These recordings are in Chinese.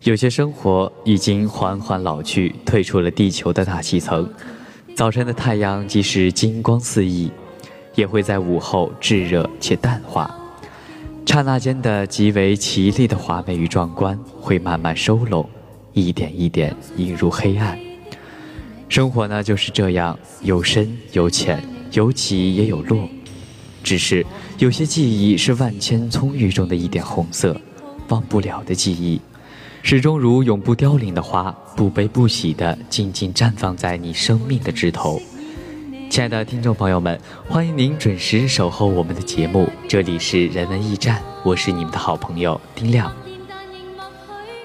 有些生活已经缓缓老去，退出了地球的大气层。早晨的太阳即使金光四溢，也会在午后炙热且淡化。刹那间的极为绮丽的华美与壮观，会慢慢收拢，一点一点引入黑暗。生活呢就是这样，有深有浅，有起也有落。只是有些记忆是万千葱郁中的一点红色，忘不了的记忆，始终如永不凋零的花，不悲不喜的静静绽放在你生命的枝头。亲爱的听众朋友们，欢迎您准时守候我们的节目，这里是人文驿站，我是你们的好朋友丁亮。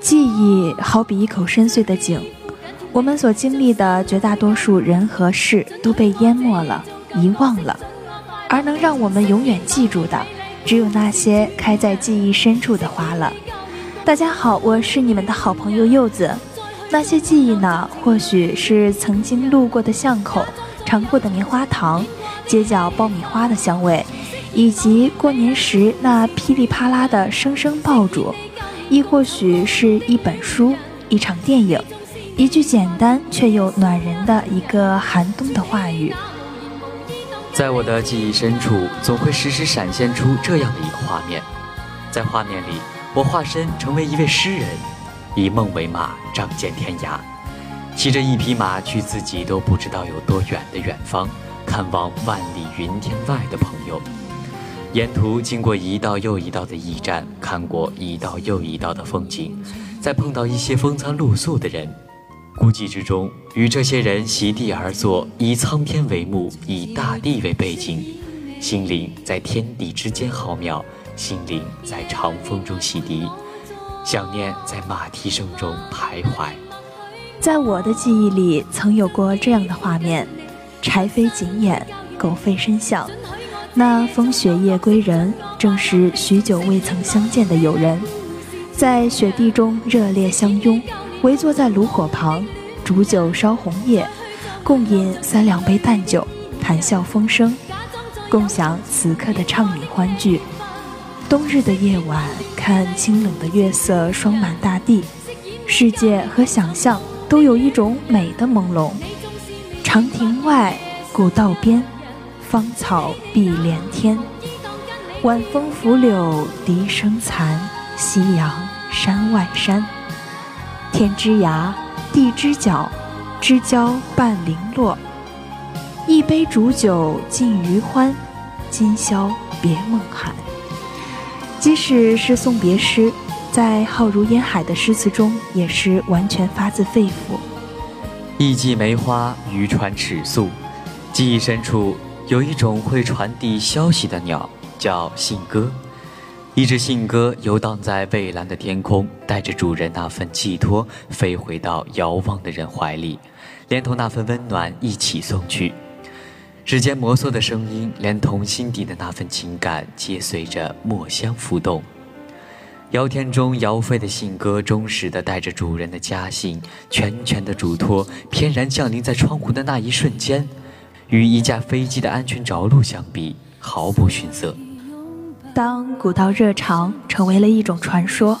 记忆好比一口深邃的井，我们所经历的绝大多数人和事都被淹没了，遗忘了。而能让我们永远记住的，只有那些开在记忆深处的花了。大家好，我是你们的好朋友柚子。那些记忆呢？或许是曾经路过的巷口，尝过的棉花糖，街角爆米花的香味，以及过年时那噼里啪啦的声声爆竹；亦或许是一本书、一场电影、一句简单却又暖人的一个寒冬的话语。在我的记忆深处，总会时时闪现出这样的一个画面。在画面里，我化身成为一位诗人，以梦为马，仗剑天涯，骑着一匹马去自己都不知道有多远的远方，看望万里云天外的朋友。沿途经过一道又一道的驿站，看过一道又一道的风景，再碰到一些风餐露宿的人。孤寂之中，与这些人席地而坐，以苍天为幕，以大地为背景，心灵在天地之间浩渺，心灵在长风中洗涤，想念在马蹄声中徘徊。在我的记忆里，曾有过这样的画面：柴扉紧掩，狗吠深巷。那风雪夜归人，正是许久未曾相见的友人，在雪地中热烈相拥。围坐在炉火旁，煮酒烧红叶，共饮三两杯淡酒，谈笑风生，共享此刻的畅饮欢聚。冬日的夜晚，看清冷的月色霜满大地，世界和想象都有一种美的朦胧。长亭外，古道边，芳草碧连天，晚风拂柳笛声残，夕阳山外山。天之涯，地之角，知交半零落。一杯煮酒尽余欢，今宵别梦寒。即使是送别诗，在浩如烟海的诗词中，也是完全发自肺腑。一季梅花，渔船尺素。记忆深处有一种会传递消息的鸟，叫信鸽。一只信鸽游荡在蔚蓝的天空，带着主人那份寄托，飞回到遥望的人怀里，连同那份温暖一起送去。指尖摩挲的声音，连同心底的那份情感，皆随着墨香浮动。遥天中摇飞的信鸽，忠实的带着主人的家信，全权的嘱托，翩然降临在窗户的那一瞬间，与一架飞机的安全着陆相比，毫不逊色。当古道热肠成为了一种传说，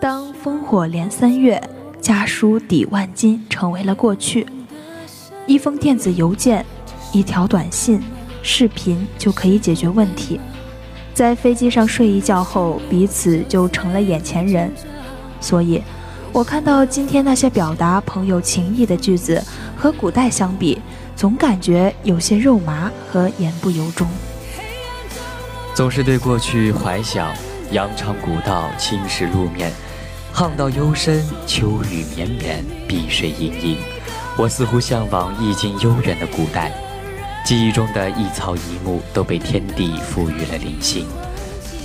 当烽火连三月，家书抵万金成为了过去，一封电子邮件，一条短信，视频就可以解决问题。在飞机上睡一觉后，彼此就成了眼前人。所以，我看到今天那些表达朋友情谊的句子，和古代相比，总感觉有些肉麻和言不由衷。总是对过去怀想，羊肠古道，青石路面，巷道幽深，秋雨绵绵，碧水盈盈。我似乎向往意境悠远的古代，记忆中的一草一木都被天地赋予了灵性。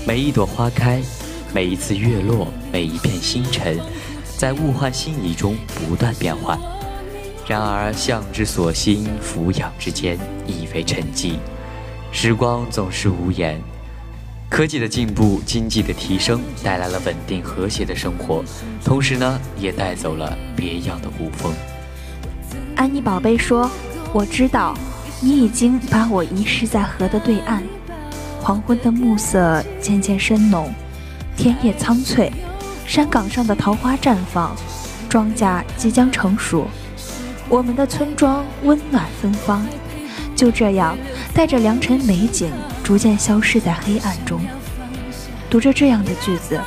每一朵花开，每一次月落，每一片星辰，在物换星移中不断变换。然而，向之所欣，俯仰之间，亦非沉寂。时光总是无言。科技的进步，经济的提升，带来了稳定和谐的生活，同时呢，也带走了别样的古风。安妮宝贝说：“我知道，你已经把我遗失在河的对岸。黄昏的暮色渐渐深浓，田野苍翠，山岗上的桃花绽放，庄稼即将成熟，我们的村庄温暖芬芳。就这样，带着良辰美景，逐渐消失在黑暗中。读着这样的句子，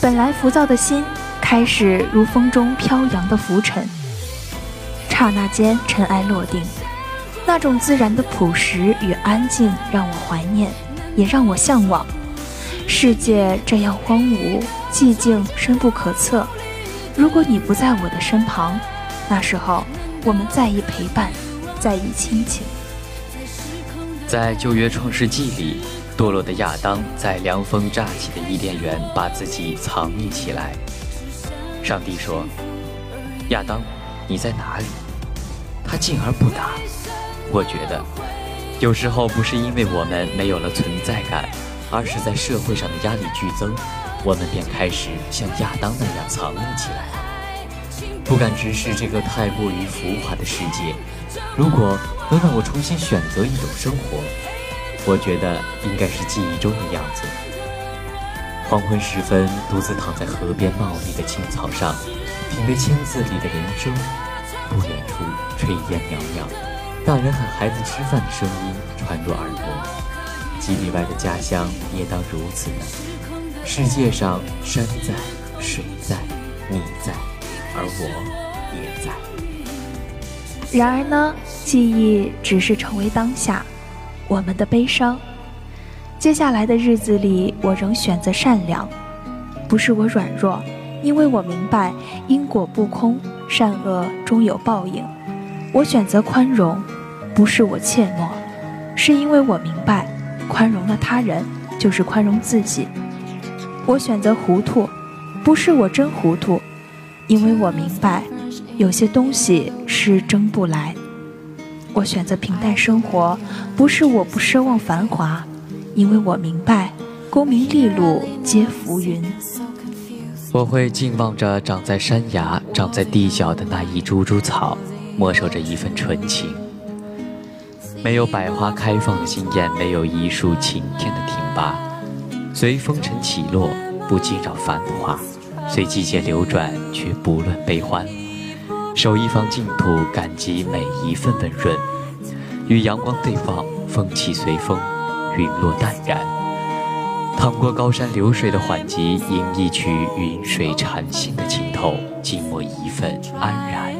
本来浮躁的心开始如风中飘扬的浮尘。刹那间，尘埃落定，那种自然的朴实与安静让我怀念，也让我向往。世界这样荒芜、寂静、深不可测。如果你不在我的身旁，那时候我们在意陪伴，在意亲情。在旧约创世纪里，堕落的亚当在凉风乍起的伊甸园把自己藏匿起来。上帝说：“亚当，你在哪里？”他敬而不答。我觉得，有时候不是因为我们没有了存在感，而是在社会上的压力剧增，我们便开始像亚当那样藏匿起来，不敢直视这个太过于浮华的世界。如果能让我重新选择一种生活，我觉得应该是记忆中的样子。黄昏时分，独自躺在河边茂密的青草上，品味青字里的人生。不远处，炊烟袅袅，大人喊孩子吃饭的声音传入耳朵。几里外的家乡也当如此呢。世界上，山在，水在，你在，而我也在。然而呢，记忆只是成为当下，我们的悲伤。接下来的日子里，我仍选择善良，不是我软弱，因为我明白因果不空，善恶终有报应。我选择宽容，不是我怯懦，是因为我明白，宽容了他人，就是宽容自己。我选择糊涂，不是我真糊涂，因为我明白。有些东西是争不来。我选择平淡生活，不是我不奢望繁华，因为我明白，功名利禄皆浮云。我会静望着长在山崖、长在地角的那一株株草，默守着一份纯情。没有百花开放的惊艳，没有一树擎天的挺拔，随风尘起落，不惊扰繁华；随季节流转，却不论悲欢。守一方净土，感激每一份温润。与阳光对望，风起随风，云落淡然。淌过高山流水的缓急，吟一曲云水禅心的情透，静默一份安然。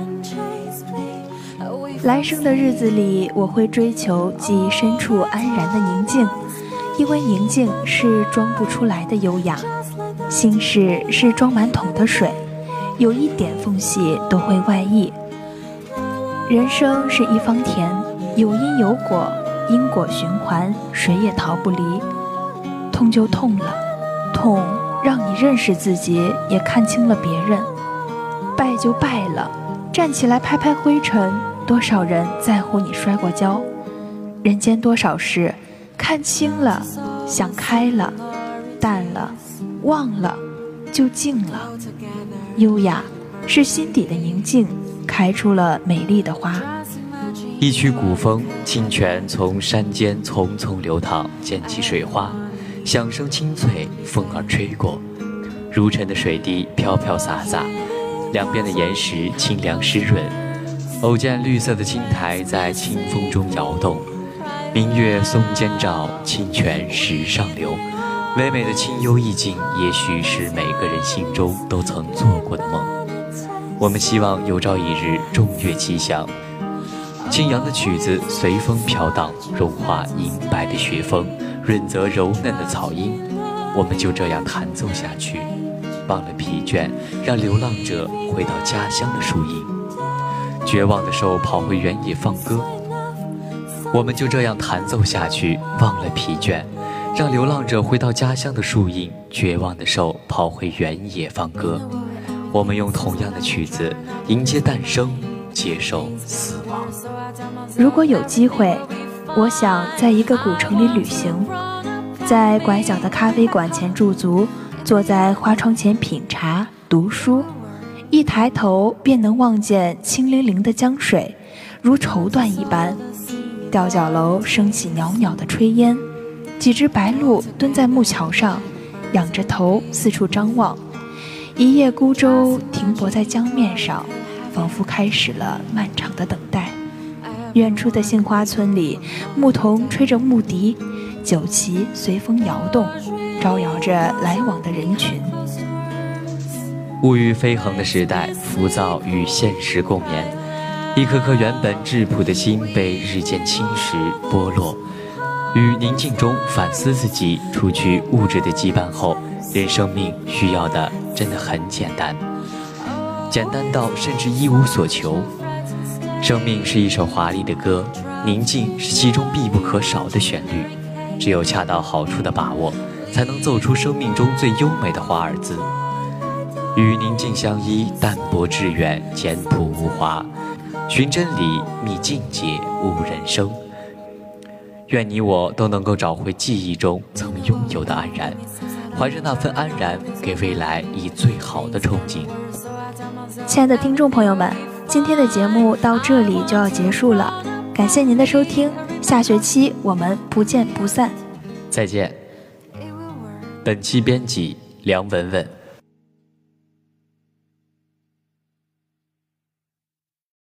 来生的日子里，我会追求记忆深处安然的宁静，因为宁静是装不出来的优雅，心事是装满桶的水。有一点缝隙都会外溢。人生是一方田，有因有果，因果循环，谁也逃不离。痛就痛了，痛让你认识自己，也看清了别人。败就败了，站起来拍拍灰尘。多少人在乎你摔过跤？人间多少事，看清了，想开了，淡了，忘了，就静了。优雅是心底的宁静，开出了美丽的花。一曲古风，清泉从山间匆匆流淌，溅起水花，响声清脆，风儿吹过，如尘的水滴飘飘洒洒，两边的岩石清凉湿润。偶见绿色的青苔在清风中摇动，明月松间照，清泉石上流。唯美的清幽意境，也许是每个人心中都曾做过的梦。我们希望有朝一日，众乐齐响，清扬的曲子随风飘荡，融化银白的雪峰，润泽柔嫩的草音。我们就这样弹奏下去，忘了疲倦，让流浪者回到家乡的树荫。绝望的兽跑回原野放歌。我们就这样弹奏下去，忘了疲倦。让流浪者回到家乡的树荫，绝望的兽跑回原野放歌。我们用同样的曲子迎接诞生，接受死亡。如果有机会，我想在一个古城里旅行，在拐角的咖啡馆前驻足，坐在花窗前品茶读书，一抬头便能望见清凌凌的江水，如绸缎一般。吊脚楼升起袅袅的炊烟。几只白鹭蹲在木桥上，仰着头四处张望。一叶孤舟停泊在江面上，仿佛开始了漫长的等待。远处的杏花村里，牧童吹着牧笛，酒旗随风摇动，招摇着来往的人群。物欲飞横的时代，浮躁与现实共眠，一颗颗原本质朴的心被日渐侵蚀剥落。于宁静中反思自己，除去物质的羁绊后，人生命需要的真的很简单，简单到甚至一无所求。生命是一首华丽的歌，宁静是其中必不可少的旋律。只有恰到好处的把握，才能奏出生命中最优美的华尔兹。与宁静相依，淡泊致远，简朴无华。寻真理，觅境界，悟人生。愿你我都能够找回记忆中曾拥有的安然，怀着那份安然，给未来以最好的憧憬。亲爱的听众朋友们。今天的节目到这里就要结束了，感谢您的收听，下学期我们不见不散。再见。本期编辑梁文文。